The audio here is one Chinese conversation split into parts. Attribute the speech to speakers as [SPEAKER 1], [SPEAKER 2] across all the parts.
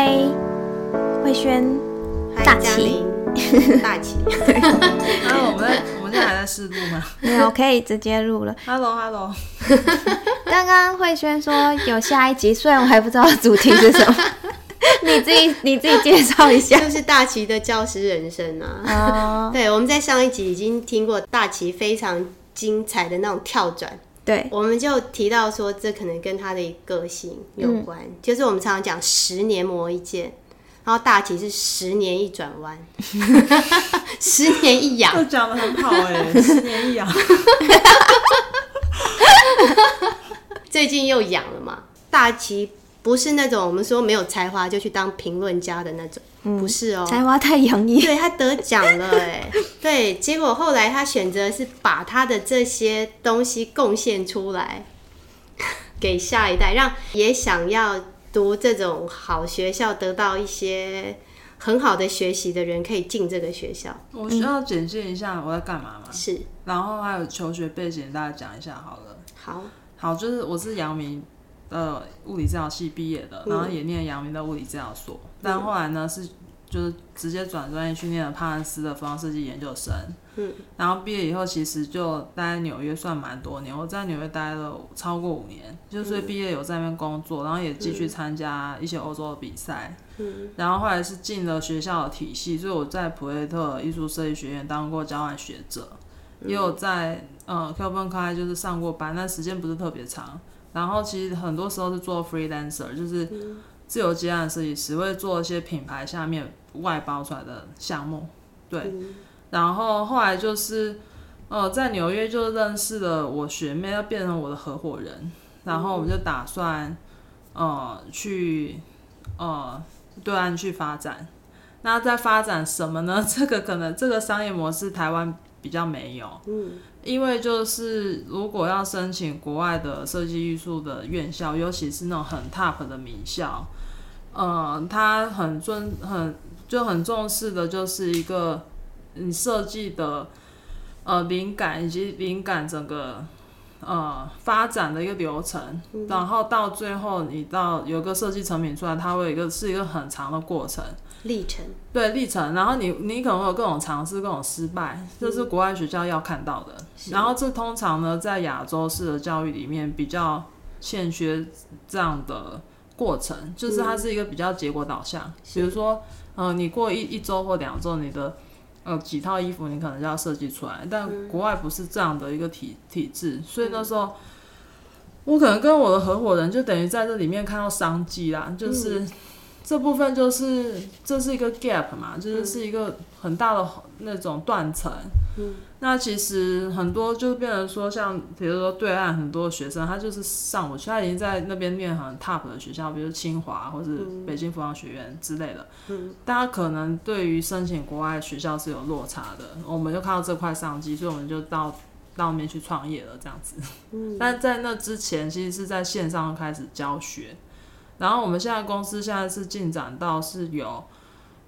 [SPEAKER 1] 嗨，慧轩，
[SPEAKER 2] 嗨，
[SPEAKER 1] 大齐，
[SPEAKER 2] 大齐，
[SPEAKER 3] 然 后我们在我们现在还在试录吗
[SPEAKER 1] 没有可以直接录了。
[SPEAKER 3] ？Hello Hello，
[SPEAKER 1] 刚刚慧轩说有下一集，虽然我还不知道主题是什么，你自己你自己介绍一下。
[SPEAKER 2] 就是大齐的教师人生啊。
[SPEAKER 1] 哦，
[SPEAKER 2] 对，我们在上一集已经听过大齐非常精彩的那种跳转，
[SPEAKER 1] 对，
[SPEAKER 2] 我们就提到说，这可能跟他的个性有关，就是我们常常讲十年磨一剑，然后大齐是十年一转弯，十年一养
[SPEAKER 3] 这，讲的很好哎、十年一养。
[SPEAKER 2] 最近又养了嘛。大齐不是那种我们说没有才华就去当评论家的那种，不是哦、
[SPEAKER 1] 才华太洋溢。
[SPEAKER 2] 对他得奖了哎，对，结果后来他选择是把他的这些东西贡献出来，给下一代，让也想要读这种好学校、得到一些很好的学习的人可以进这个学校。
[SPEAKER 3] 我需要简介一下我在干嘛吗？
[SPEAKER 2] 是，
[SPEAKER 3] 然后还有求学背景，大家讲一下好了。
[SPEAKER 2] 好，
[SPEAKER 3] 好，就是我是阳明的物理治疗系毕业的，
[SPEAKER 2] 嗯
[SPEAKER 3] 然后也念阳明的物理治疗所，但后来呢是就是直接转专业去念了帕恩斯的服装设计研究生。
[SPEAKER 2] 嗯，
[SPEAKER 3] 然后毕业以后其实就待在纽约算蛮多年，我在纽约待了超过五年，就是毕业有在那边工作，然后也继续参加一些欧洲的比赛。
[SPEAKER 2] 嗯，
[SPEAKER 3] 然后后来是进了学校的体系，所以我在普雷特艺术设计学院当过交换学者，也有在呃 k e l v i n 开就是上过班，但时间不是特别长。然后其实很多时候是做 freelancer，就是自由接案的设计师，会做一些品牌下面外包出来的项目。对，然后后来就是呃在纽约就认识了我学妹，要变成我的合伙人，然后我们就打算呃去呃对岸去发展。那在发展什么呢？这个可能这个商业模式台湾比较没有，
[SPEAKER 2] 嗯，
[SPEAKER 3] 因为就是如果要申请国外的设计艺术的院校，尤其是那种很 top 的名校，呃，他很尊很就很重视的就是一个你设计的呃灵感以及灵感整个呃发展的一个流程，然后到最后你到有个设计成品出来，它会有一个是一个很长的过程。
[SPEAKER 2] 历程，
[SPEAKER 3] 对历程，然后你你可能会有各种尝试、各种失败，这是国外学校要看到的。然后这通常呢，在亚洲式的教育里面比较欠缺这样的过程，就是它是一个比较结果导向。比如说，呃，你过一一周或两周，你的呃几套衣服你可能就要设计出来，但国外不是这样的一个体体制，所以那时候。我可能跟我的合伙人就等于在这里面看到商机啦，就是这部分就是这是一个 gap 嘛，就是是一个很大的那种断层。
[SPEAKER 2] 嗯，
[SPEAKER 3] 那其实很多就变成说，像比如说对岸很多学生，他就是上不去，他已经在那边念很 top 的学校，比如清华或是北京服装学院之类的。
[SPEAKER 2] 嗯，
[SPEAKER 3] 大家可能对于申请国外学校是有落差的，我们就看到这块商机，所以我们就到到那边去创业了，这样子。
[SPEAKER 2] 嗯，
[SPEAKER 3] 但在那之前，其实是在线上开始教学。然后我们现在公司现在是进展到是有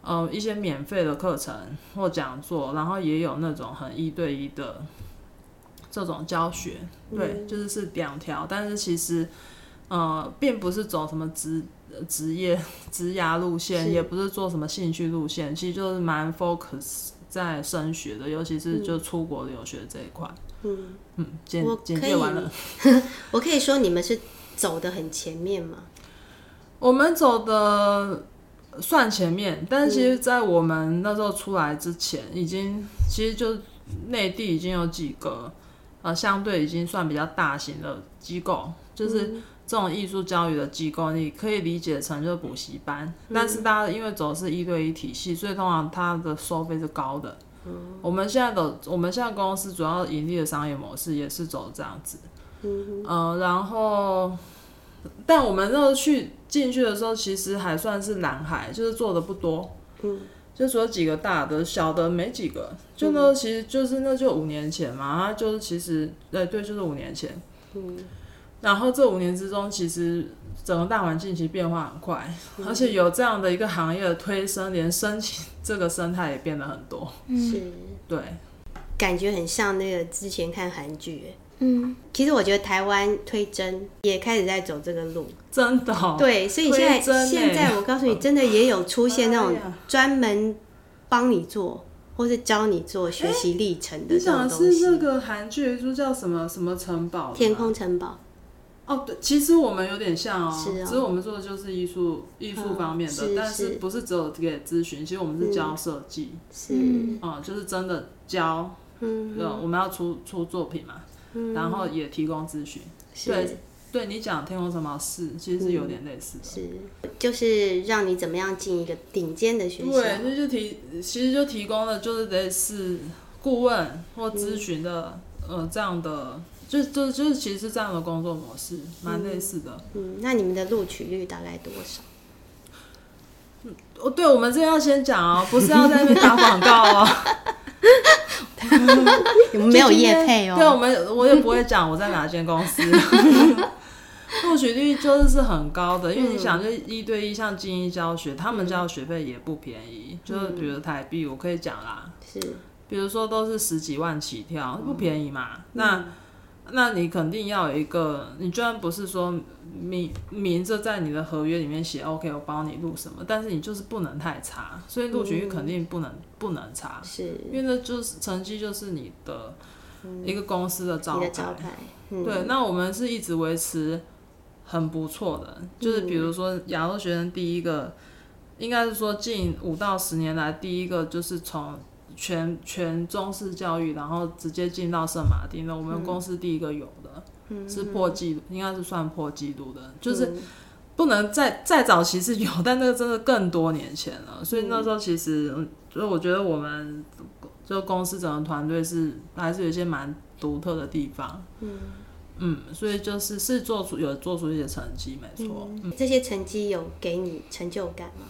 [SPEAKER 3] 呃一些免费的课程或讲座，然后也有那种很一对一的这种教学。对，就是是两条，但是其实呃并不是走什么职职业 职涯路线，也不是做什么兴趣路线，其实就是蛮 focus 在升学的，尤其是就出国留学这一块。
[SPEAKER 2] 嗯，
[SPEAKER 3] 嗯，简
[SPEAKER 2] 我可以
[SPEAKER 3] 简介完了。
[SPEAKER 2] 我可以说你们是走的很前面嘛？
[SPEAKER 3] 我们走的算前面，但是其实，在我们那时候出来之前，已经其实就内地已经有几个呃，相对已经算比较大型的机构，就是这种艺术教育的机构，你可以理解成就是补习班，但是大家因为走的是一对一体系，所以通常它的收费是高的。我们现在的我们现在公司主要盈利的商业模式也是走这样子，
[SPEAKER 2] 嗯
[SPEAKER 3] 呃，然后，但我们那时候去进去的时候，其实还算是蓝海，就是做的不多，
[SPEAKER 2] 嗯，
[SPEAKER 3] 就只有几个大的，小的没几个。就那其实就是那就五年前嘛，它就是其实对对，就是五年前。
[SPEAKER 2] 嗯，
[SPEAKER 3] 然后这五年之中，其实整个大环境其实变化很快，而且有这样的一个行业的推升，连申请这个生态也变得很多。
[SPEAKER 2] 是，
[SPEAKER 3] 对，
[SPEAKER 2] 感觉很像那个之前看韩剧，
[SPEAKER 1] 嗯，
[SPEAKER 2] 其实我觉得台湾推甄也开始在走这个路，
[SPEAKER 3] 真的、哦。
[SPEAKER 2] 对，所以现在现在我告诉你，真的也有出现那种专门帮你做或是教你做学习历程的这
[SPEAKER 3] 你讲
[SPEAKER 2] 种东西。
[SPEAKER 3] 的是那个韩剧，说叫什么什么城堡？
[SPEAKER 2] 天空城堡，
[SPEAKER 3] 哦，对，其实我们有点像哦，
[SPEAKER 2] 是哦。
[SPEAKER 3] 只是我们做的就是艺术艺术方面的，
[SPEAKER 2] 是
[SPEAKER 3] 但是
[SPEAKER 2] 是。
[SPEAKER 3] 不是只有给咨询，其实我们是教设计，
[SPEAKER 2] 是，
[SPEAKER 1] 嗯。
[SPEAKER 3] 嗯就是真的教，
[SPEAKER 2] 嗯。
[SPEAKER 3] 对，我们要出出作品嘛，然后也提供咨询。对，对你讲天空城堡是，其实是有点类似的。
[SPEAKER 2] 是，就是让你怎么样进一个顶尖的学校。
[SPEAKER 3] 对，那就提，其实就提供了就是类似顾问或咨询的，呃，这样的，就就就是其实是这样的工作模式，蛮类似的。
[SPEAKER 2] 嗯，那你们的录取率大概多少？
[SPEAKER 3] 哦，对，我们这要先讲哦，不是要在那边打广告哦，
[SPEAKER 2] 你们没有业配哦。
[SPEAKER 3] 对，我们我也不会讲我在哪间公司。录取率就是是很高的，因为你想，就一对一，像精英教学，他们交的学费也不便宜，就是比如台币，我可以讲啦，
[SPEAKER 2] 是，
[SPEAKER 3] 比如说都是十几万起跳，不便宜嘛。那那你肯定要有一个，你居然不是说明明着在你的合约里面写 OK，我帮你录什么，但是你就是不能太差，所以录取率肯定不能、不能差，
[SPEAKER 2] 是。
[SPEAKER 3] 因为那就是成绩就是你的一个公司的招牌。对，那我们是一直维持很不错的，就是比如说亚洲学生第一个，应该是说近五到十年来第一个，就是从全全中式教育，然后直接进到圣马丁的，我们公司第一个有的，是破纪录，应该是算破纪录的，就是
[SPEAKER 2] 嗯
[SPEAKER 3] 不能再再早期是有，但那个真的更多年前了，所以那时候其实，嗯所以我觉得我们就公司整个团队是还是有一些蛮独特的地方。嗯，所以就是是做出有做出一些成绩，没错。嗯，
[SPEAKER 2] 这些成绩有给你成就感吗？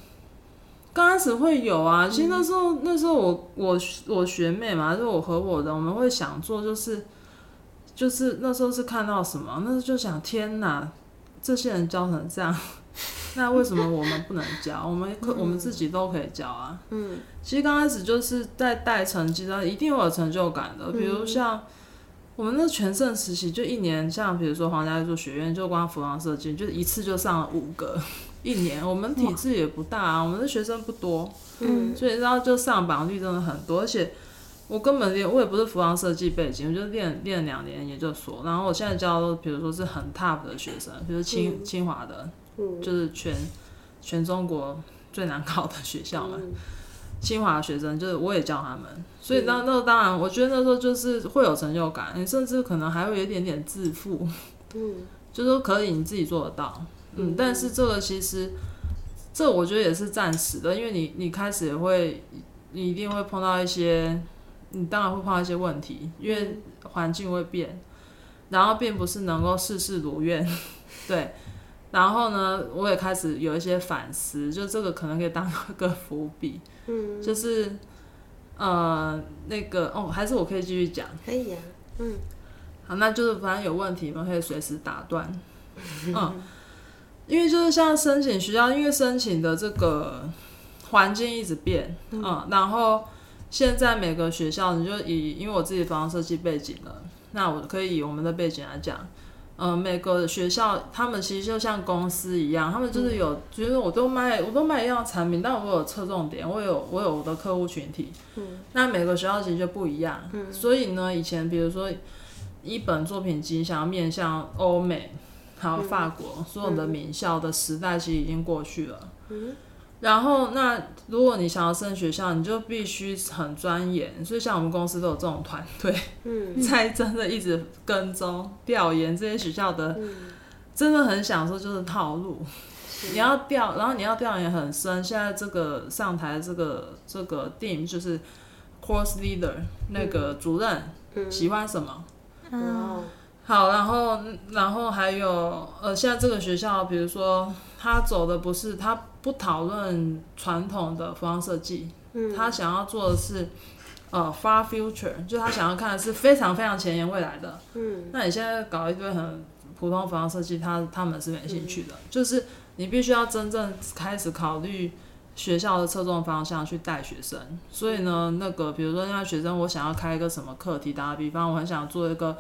[SPEAKER 3] 刚开始会有啊，其实那时候那时候我我我学妹嘛，就是我和我的，我们会想做就是就是那时候是看到什么，那时候就想天哪，这些人教成这样，那为什么我们不能教？我们可我们自己都可以教啊。
[SPEAKER 2] 嗯，
[SPEAKER 3] 其实刚开始就是在带成绩的，一定会有成就感的。比如像我们那全盛时期，就一年，像比如说皇家艺术学院，就光服装设计，就一次就上了五个，一年。我们体制也不大啊，我们的学生不多，
[SPEAKER 2] 嗯，
[SPEAKER 3] 所以然后就上榜率真的很多，而且。我根本练我也不是服装设计背景，我就练练两年研究所，然后我现在教的都比如说是很 top 的学生，比如清、清华的，
[SPEAKER 2] 嗯
[SPEAKER 3] 就是全全中国最难考的学校嘛。
[SPEAKER 2] 嗯
[SPEAKER 3] 清华学生，就是我也教他们，所以那那当然，我觉得那时候就是会有成就感，你甚至可能还会有一点点自负，
[SPEAKER 2] 嗯，
[SPEAKER 3] 就说可以你自己做得到，嗯，但是这个其实这我觉得也是暂时的，因为你你开始也会，你一定会碰到一些，你当然会碰到一些问题，因为环境会变，然后并不是能够事事如愿，对。然后呢，我也开始有一些反思，就这个可能可以当一个伏笔，
[SPEAKER 2] 嗯，
[SPEAKER 3] 就是呃那个哦，还是我可以继续讲。
[SPEAKER 2] 可以啊，嗯
[SPEAKER 3] 好，那就是反正有问题，我们可以随时打断。嗯，因为就是像申请学校，因为申请的这个环境一直变，嗯，然后现在每个学校，你就以因为我自己房设计背景了，那我可以以我们的背景来讲。嗯，每个学校他们其实就像公司一样，他们就是有，就是我都卖，我都卖一样产品，但我有侧重点，我有我有我的客户群体。
[SPEAKER 2] 嗯，
[SPEAKER 3] 那每个学校其实就不一样。嗯，所以呢，以前比如说一本作品集想要面向欧美，还有法国、所有的名校的时代，其实已经过去了。
[SPEAKER 2] 嗯，
[SPEAKER 3] 然后那如果你想要升学校，你就必须很钻研。所以像我们公司都有这种团队，
[SPEAKER 2] 嗯
[SPEAKER 3] 在真的一直跟踪调研这些学校的，
[SPEAKER 2] 嗯
[SPEAKER 3] 真的很享受就是套路。你要调，然后你要调研很深。现在这个上台这个这个 team 就是 course leader 那个主任、
[SPEAKER 2] 嗯，
[SPEAKER 3] 喜欢什么？
[SPEAKER 2] 嗯，
[SPEAKER 3] 好，然后然后还有呃，现在这个学校，比如说他走的不是他不讨论传统的服装设计，
[SPEAKER 2] 嗯
[SPEAKER 3] 他想要做的是呃 far future，就他想要看的是非常非常前沿未来的。
[SPEAKER 2] 嗯
[SPEAKER 3] 那你现在搞一堆很普通服装设计，他他们是没兴趣的，就是你必须要真正开始考虑学校的侧重方向去带学生。所以呢，那个比如说那学生，我想要开一个什么课题，打个比方，我很想做一个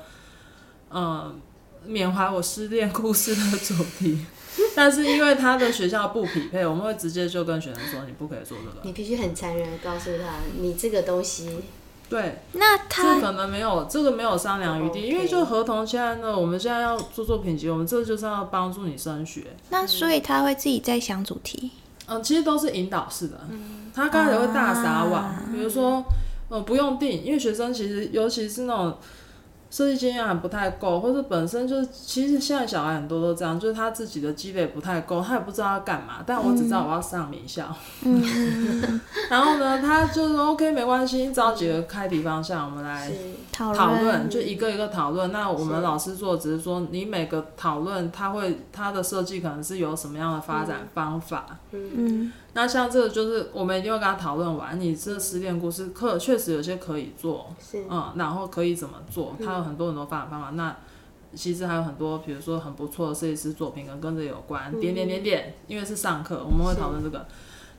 [SPEAKER 3] 嗯缅怀我失恋故事的主题。但是因为他的学校不匹配，我们会直接就跟学生说，你不可以做这个。
[SPEAKER 2] 你必须很残忍的告诉他，你这个东西，
[SPEAKER 3] 对，
[SPEAKER 1] 那他
[SPEAKER 3] 这
[SPEAKER 1] 他
[SPEAKER 3] 可能没有，这个没有商量余地因为就合同现在呢，我们现在要做作品集，我们这就是要帮助你升学。
[SPEAKER 1] 那所以他会自己在想主题。
[SPEAKER 3] 嗯，其实都是引导式的。他刚开始会大撒网，
[SPEAKER 1] 啊
[SPEAKER 3] 比如说，呃，不用定，因为学生其实尤其是那种设计经验还不太够，或者本身就是，其实现在小孩很多都这样，就是他自己的积累不太够，他也不知道要干嘛，但我只知道我要上名校。
[SPEAKER 1] 嗯，
[SPEAKER 3] 然后呢，他就说 OK 没关系，找几个开题方向，我们来
[SPEAKER 1] 讨
[SPEAKER 3] 讨论，就一个一个讨论。那我们老师做只是说，你每个讨论，他会他的设计可能是有什么样的发展方法。
[SPEAKER 1] 嗯
[SPEAKER 3] 那像这个就是我们一定会跟他讨论完，你这失恋故事课确实有些可以做，
[SPEAKER 2] 是
[SPEAKER 3] 嗯，然后可以怎么做，他有很多很多发展方法。那其实还有很多，比如说很不错的设计师作品，跟跟这有关，点点点点，因为是上课，我们会讨论这个。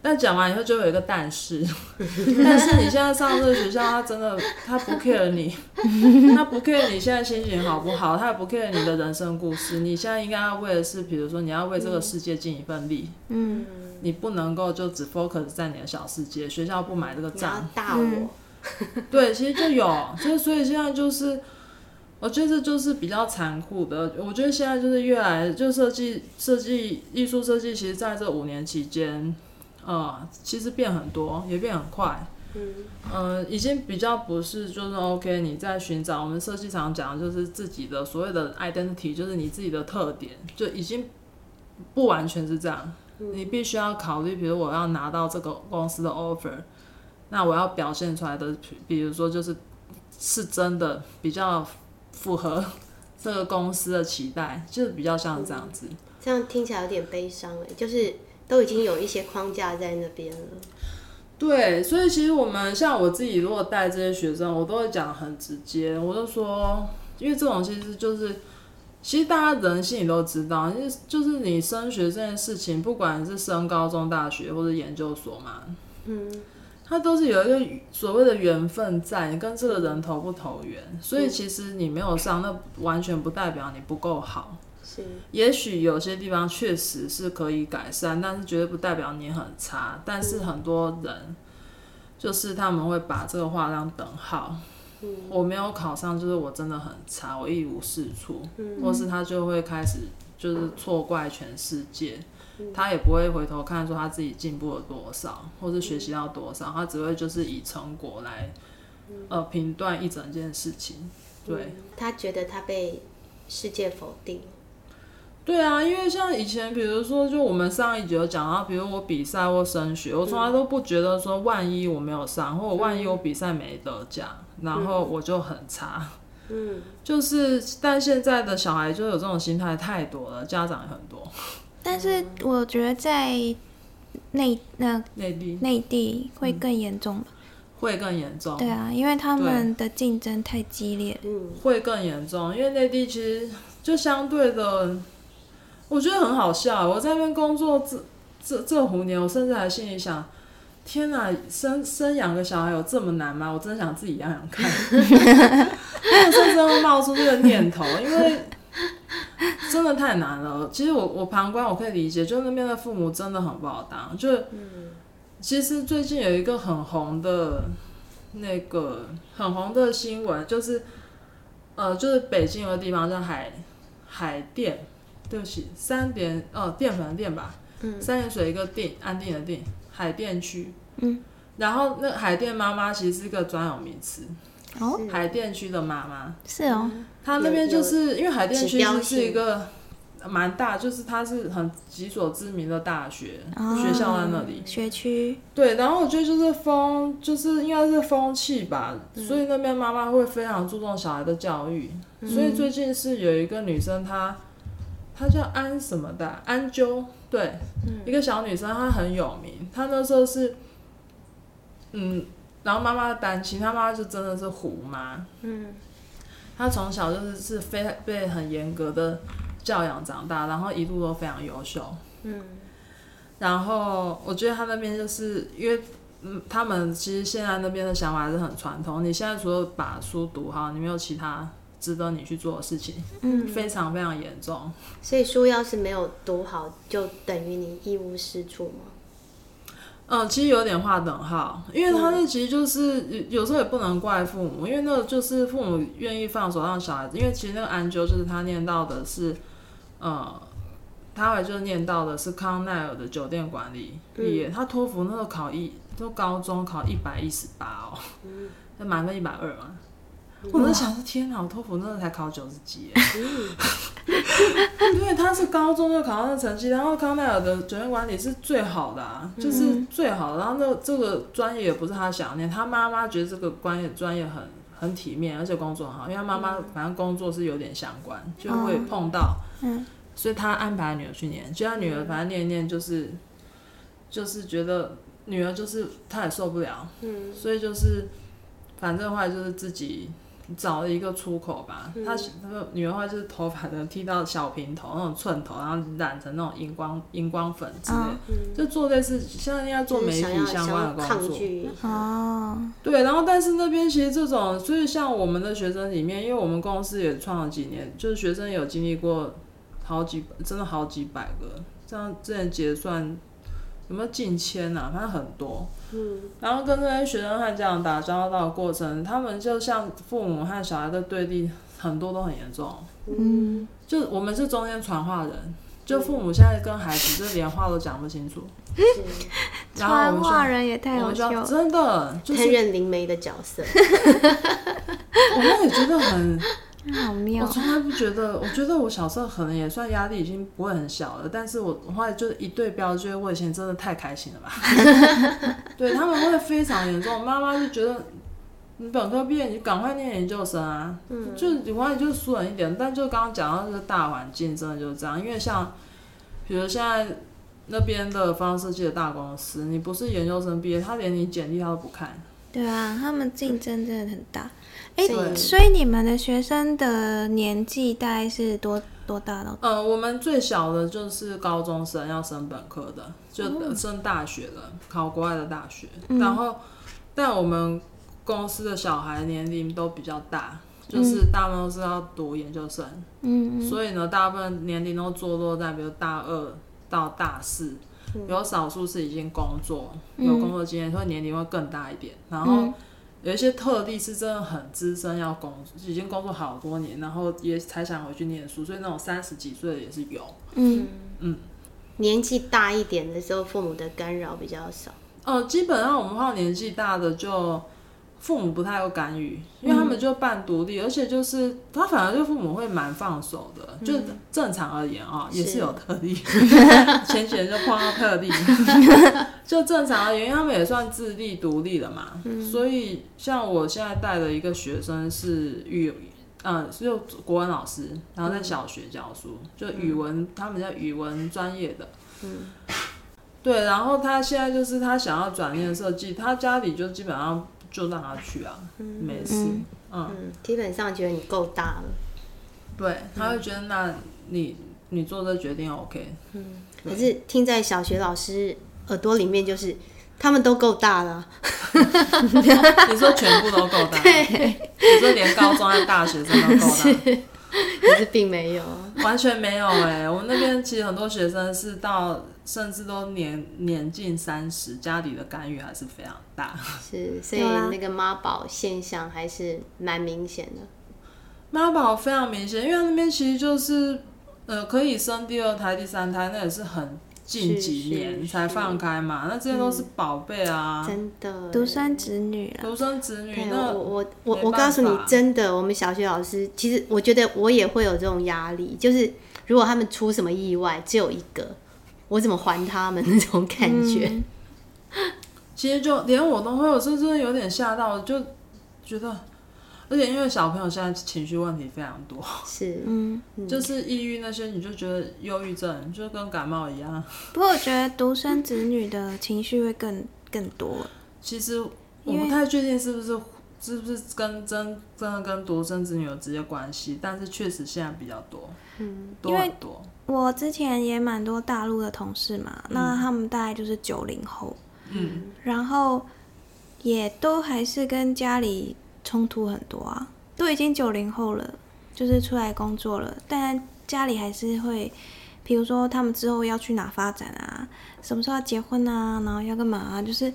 [SPEAKER 3] 但讲完以后就有一个但是，但是你现在上这个学校，他真的他不 care 你，他不 care 你现在心情好不好，他也不 care 你的人生故事。你现在应该要为的是，比如说你要为这个世界尽一份力，
[SPEAKER 1] 嗯，
[SPEAKER 3] 你不能够就只 focus 在你的小世界，学校不买这个账。
[SPEAKER 2] 大我，
[SPEAKER 1] 嗯
[SPEAKER 3] 对，其实就有，就是所以现在就是，我觉得这就是比较残酷的。我觉得现在就是越来就设计设计艺术设计，其实在这五年期间，呃，其实变很多，也变很快。
[SPEAKER 2] 嗯
[SPEAKER 3] 呃，已经比较不是就是 OK，你在寻找我们设计常讲的就是自己的所谓的 identity，就是你自己的特点，就已经不完全是这样。你必须要考虑，比如我要拿到这个公司的 offer，那我要表现出来的，比比如说就是是真的比较符合这个公司的期待，就是比较像这样子。
[SPEAKER 2] 这样听起来有点悲伤哎，就是都已经有一些框架在那边了，
[SPEAKER 3] 对，所以其实我们像我自己，如果带这些学生，我都会讲很直接，我就说，因为这种其实就是，其实大家人心里都知道，就是就是你升学这件事情，不管是升高中、大学或者研究所嘛，
[SPEAKER 2] 嗯，
[SPEAKER 3] 它都是有一个所谓的缘分在，你跟这个人投不投缘，所以其实你没有上，那完全不代表你不够好。
[SPEAKER 2] 是
[SPEAKER 3] 也许有些地方确实是可以改善，但是绝对不代表你很差。但是很多人就是他们会把这个话当等号。我没有考上，就是我真的很差，我一无是处，或是他就会开始就是错怪全世界。他也不会回头看说他自己进步了多少，或是学习到多少，他只会就是以成果来呃评断一整件事情。对，
[SPEAKER 2] 他觉得他被世界否定，
[SPEAKER 3] 对啊，因为像以前，比如说，就我们上一集有讲到，比如我比赛或升学，我从来都不觉得说，万一我没有上，或者万一我比赛没得奖，然后我就很差。
[SPEAKER 2] 嗯，
[SPEAKER 3] 就是，但现在的小孩就有这种心态太多了，家长也很多，
[SPEAKER 1] 但是我觉得在内那
[SPEAKER 3] 内地
[SPEAKER 1] 内地会更严重吧？
[SPEAKER 3] 会更严重。
[SPEAKER 1] 对啊，因为他们的竞争太激烈。
[SPEAKER 2] 嗯，
[SPEAKER 3] 会更严重，因为内地其实就相对的，我觉得很好笑。我在那边工作这这这五年，我甚至还心里想：天哪，生生养个小孩有这么难吗？我真的想自己养养看。我甚至会冒出这个念头，因为真的太难了。其实我我旁观我可以理解，就那边的父母真的很不好当。就其实最近有一个很红的那个很红的新闻，就是呃，就是北京有个地方叫海海淀，对不起，三点呃淀粉的淀吧，
[SPEAKER 2] 嗯
[SPEAKER 3] 三点水一个定，安定的定，海淀区。
[SPEAKER 1] 嗯，
[SPEAKER 3] 然后那海淀妈妈其实是一个专有名词，
[SPEAKER 1] 哦，
[SPEAKER 3] 海淀区的妈妈，
[SPEAKER 1] 是哦，
[SPEAKER 3] 她那边就是因为海淀
[SPEAKER 2] 指标
[SPEAKER 3] 区是是一个蛮大，就是它是很几所知名的大学、
[SPEAKER 1] 哦。
[SPEAKER 3] 学校在那里。
[SPEAKER 1] 学区。
[SPEAKER 3] 对，然后我觉得就是风，就是应该是风气吧，所以那边妈妈会非常注重小孩的教育。所以最近是有一个女生她，她叫安什么的，安啾，对，一个小女生，她很有名。她那时候是，嗯，然后妈妈担心，她妈妈就真的是虎妈，
[SPEAKER 2] 嗯，
[SPEAKER 3] 她从小就是是非被很严格的教养长大，然后一路都非常优秀。
[SPEAKER 2] 嗯，
[SPEAKER 3] 然后我觉得她那边就是因为，嗯，他们其实现在那边的想法还是很传统。你现在除了把书读好，你没有其他值得你去做的事情，
[SPEAKER 1] 嗯
[SPEAKER 3] 非常非常严重。
[SPEAKER 2] 所以书要是没有读好，就等于你一无是处吗？
[SPEAKER 3] 嗯，其实有点划等号，因为他那其实就是有有时候也不能怪父母，因为那个就是父母愿意放手让小孩子，因为其实那个安啾就是他念到的是，呃，他后来就是念到的是康奈尔的酒店管理毕业，他托福那时候考一，就高中考一百一十八哦，那 满分一百二嘛。我在想说，天哪！我托福那时候才考九十几耶，因为他是高中就考到那成绩，然后康奈尔的酒店管理是最好的、啊，就是最好的。然后那这个专业也不是他想念，他妈妈觉得这个专业专业很很体面，而且工作很好，因为他妈妈反正工作是有点相关，就会碰到，
[SPEAKER 1] 嗯。
[SPEAKER 3] 所以他安排女儿去念，就他女儿反正念一念就是就是觉得女儿就是她也受不了，
[SPEAKER 2] 嗯。
[SPEAKER 3] 所以就是反正后来就是自己找了一个出口吧。她她的女儿后来就是头发的剃到小平头那种寸头，然后染成那种荧光荧光粉之类的，
[SPEAKER 2] 嗯，
[SPEAKER 3] 就做类似现在应该做媒体相关的工作。对，然后但是那边其实这种，所以像我们的学生里面，因为我们公司也创了几年，就是学生有经历过好几真的好几百个，这样之前结算有没有近千啊？反正很多。
[SPEAKER 2] 嗯
[SPEAKER 3] 然后跟这些学生和家长打交道的过程，他们就像父母和小孩的对立，很多都很严重。
[SPEAKER 1] 嗯，
[SPEAKER 3] 就我们是中间传话人，就父母现在跟孩子就连话都讲不清楚，
[SPEAKER 2] 是
[SPEAKER 3] 然后我
[SPEAKER 1] 传话人也太
[SPEAKER 3] 我们就要
[SPEAKER 1] 好笑了。
[SPEAKER 3] 真的就是
[SPEAKER 2] 担任灵媒的角色，
[SPEAKER 3] 我们也觉得很。我
[SPEAKER 1] 好妙，我
[SPEAKER 3] 从来不觉得，我觉得我小时候可能也算压力已经不会很小了，但是我我后来就是一对标，觉得我以前真的太开心了吧。对他们会非常严重，妈妈就觉得你本科毕业，你赶快念研究生啊，
[SPEAKER 2] 嗯
[SPEAKER 3] 就是你完全就是疏远一点。但就刚刚讲到这个大环境，真的就是这样，因为像比如现在那边的方设计的大公司，你不是研究生毕业，他连你简历他都不看。
[SPEAKER 1] 对啊，他们竞争真的很大。哎、
[SPEAKER 2] 对
[SPEAKER 1] 所以你们的学生的年纪大概是多多大呢？
[SPEAKER 3] 呃，我们最小的就是高中生要升本科的，就升大学了，考国外的大学。然后，但我们公司的小孩年龄都比较大，就是大部分都是要读研究生，
[SPEAKER 1] 嗯嗯
[SPEAKER 3] 所以呢，大部分年龄都坐落在比如大二到大四。有少数是已经工作，有工作经验，所以年龄会更大一点。然后
[SPEAKER 1] 嗯
[SPEAKER 3] 有一些特例是真的很资深，要工已经工作好多年，然后也才想回去念书，所以那种三十几岁的也是有。
[SPEAKER 1] 嗯
[SPEAKER 3] 嗯，
[SPEAKER 2] 年纪大一点的时候，父母的干扰比较少。
[SPEAKER 3] 呃，基本上我们话年纪大的就父母不太会干预，因为他们就半独立，而且就是他反而就父母会蛮放手的，就正常而言啊、也是有特例，前几年就碰到特例，就正常而言，因为他们也算自立独立了嘛，所以像我现在带的一个学生是语。嗯，是有国文老师，然后在小学教书，就语文，他们叫语文专业的。对，然后他现在就是他想要转念设计，他家里就基本上就让他去啊，没事。
[SPEAKER 1] 嗯。
[SPEAKER 2] 基本上觉得你够大了。
[SPEAKER 3] 对，他会觉得那你你做这决定 OK。
[SPEAKER 2] 可是听在小学老师耳朵里面，就是他们都够大了。
[SPEAKER 3] 你说全部都够大，你说连高中和大学生都够大，
[SPEAKER 2] 可是并没有。
[SPEAKER 3] 完全没有哎、我们那边其实很多学生是到甚至都年年近三十，家里的干预还是非常大。
[SPEAKER 2] 是，所以那个妈宝现象还是蛮明显的。
[SPEAKER 3] 妈宝非常明显，因为那边其实就是呃可以生第二胎、第三胎，那也是很近几
[SPEAKER 2] 是是
[SPEAKER 3] 年才放开嘛，那这些都是宝贝啊，
[SPEAKER 2] 真的，
[SPEAKER 1] 独生子女啊。
[SPEAKER 3] 独生子女，那
[SPEAKER 2] 我我我我告诉你，真的，我们小学老师其实我觉得我也会有这种压力，就是如果他们出什么意外，只有一个，我怎么还他们那种感觉？
[SPEAKER 1] 嗯。
[SPEAKER 3] 其实就连我都会，有时候真的有点吓到，就觉得，而且因为小朋友现在情绪问题非常多，
[SPEAKER 2] 是，
[SPEAKER 1] 嗯，
[SPEAKER 3] 就是抑郁那些，你就觉得忧郁症就跟感冒一样。
[SPEAKER 1] 不过我觉得独生子女的情绪会更更多。
[SPEAKER 3] 其实我不太确定是不是是不是跟真真的跟独生子女有直接关系，但是确实现在比较多，
[SPEAKER 2] 嗯，
[SPEAKER 3] 多
[SPEAKER 1] 因为
[SPEAKER 3] 很多。
[SPEAKER 1] 我之前也蛮多大陆的同事嘛，那他们大概就是九零后，
[SPEAKER 3] 嗯，
[SPEAKER 1] 然后也都还是跟家里冲突很多啊，都已经九零后了，就是出来工作了，但家里还是会，比如说他们之后要去哪发展啊，什么时候要结婚啊，然后要干嘛啊，就是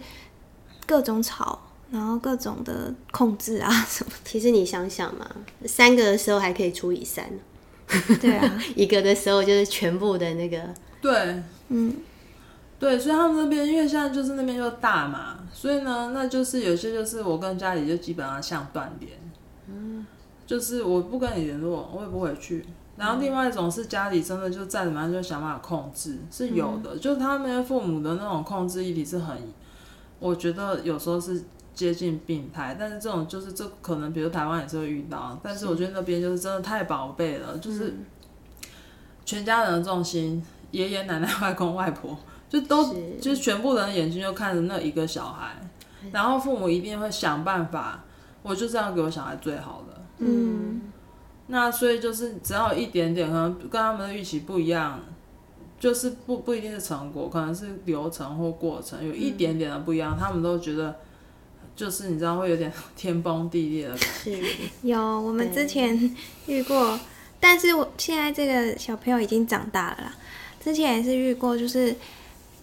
[SPEAKER 1] 各种吵，然后各种的控制啊 什么。
[SPEAKER 2] 其实你想想嘛，三个的时候还可以除以三，
[SPEAKER 1] 对啊，
[SPEAKER 2] 一个的时候就是全部的那个，
[SPEAKER 3] 对，
[SPEAKER 1] 嗯，
[SPEAKER 3] 对，所以他们那边因为现在就是那边就大嘛，所以呢，那就是有些就是我跟家里就基本上像断联，嗯，就是我不跟你联络，我也不回去。然后另外一种是家里真的就再怎么样就想办法控制，是有的，就是他们父母的那种控制议题是很，我觉得有时候是接近病态，但是这种就是这可能比如台湾也是会遇到，但是我觉得那边就是真的太宝贝了，就是全家人的重心，爷爷奶奶、外公外婆。就都
[SPEAKER 2] 是
[SPEAKER 3] 就是全部人的眼睛就看着那一个小孩，然后父母一定会想办法，我就这样给我小孩最好的。
[SPEAKER 1] 嗯，
[SPEAKER 3] 那所以就是只要有一点点可能跟他们的预期不一样，就是不不一定是成果，可能是流程或过程有一点点的不一样，他们都觉得就是你知道会有点天崩地裂的感觉。
[SPEAKER 2] 是
[SPEAKER 1] 有我们之前遇过，但是我现在这个小朋友已经长大了啦。之前也是遇过，就是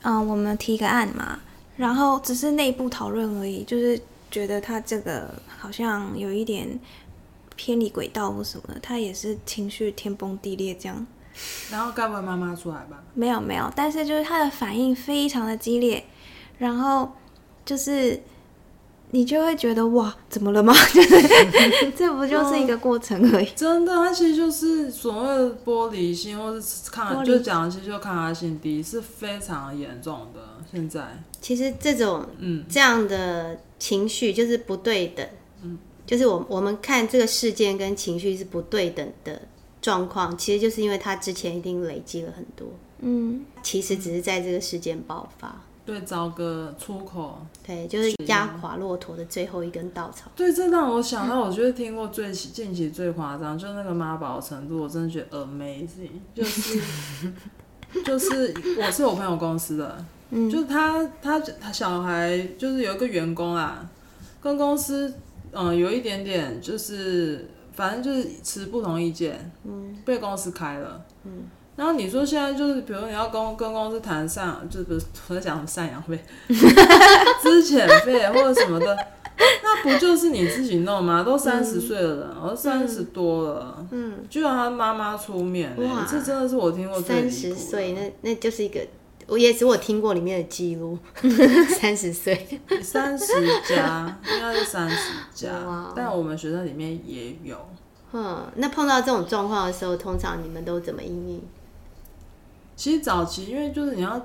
[SPEAKER 1] 嗯，我们提个案嘛，然后只是内部讨论而已，就是觉得他这个好像有一点偏离轨道或什么的，他也是情绪天崩地裂这样。
[SPEAKER 3] 然后该不会妈妈出来吧？
[SPEAKER 1] 没有没有，但是就是他的反应非常的激烈，然后就是你就会觉得哇，怎么了吗？就是这不就是一个过程而已。
[SPEAKER 3] 真的，它其实就是所谓的玻璃心，或是抗，
[SPEAKER 1] 玻璃。
[SPEAKER 3] 就讲其实就抗压性低，是非常严重的。现在，
[SPEAKER 2] 其实这种
[SPEAKER 3] 嗯，
[SPEAKER 2] 这样的情绪就是不对等，嗯，就是我我们看这个事件跟情绪是不对等的状况，其实就是因为他之前一定累积了很多，
[SPEAKER 1] 嗯，
[SPEAKER 2] 其实只是在这个事件爆发，
[SPEAKER 3] 对，找个出口。
[SPEAKER 2] 对，就是压垮骆驼的最后一根稻草。
[SPEAKER 3] 对，这让我想到，我觉得听过最近期最夸张，就是那个妈宝程度，我真的觉得 amazing，就是 就是我是我朋友公司的，
[SPEAKER 1] 嗯
[SPEAKER 3] 就是他他他小孩就是有一个员工啊，跟公司嗯有一点点就是反正就是持不同意见，嗯，被公司开了，嗯。然后你说现在就是，比如你要跟跟公司谈赡，就是不是我在讲赡养费、资遣费或者什么的，那不就是你自己弄吗？都三十岁的人，我三十多了，嗯，居然他妈妈出面、欸，
[SPEAKER 2] 哇
[SPEAKER 3] 这真的是我听过最
[SPEAKER 2] 三十岁，那那就是一个，我也是我听过里面的记录，三十岁，
[SPEAKER 3] 三十加，应该是三十加，但我们学生里面也有。
[SPEAKER 2] 嗯，那碰到这种状况的时候，通常你们都怎么应应？
[SPEAKER 3] 其实早期因为就是你要，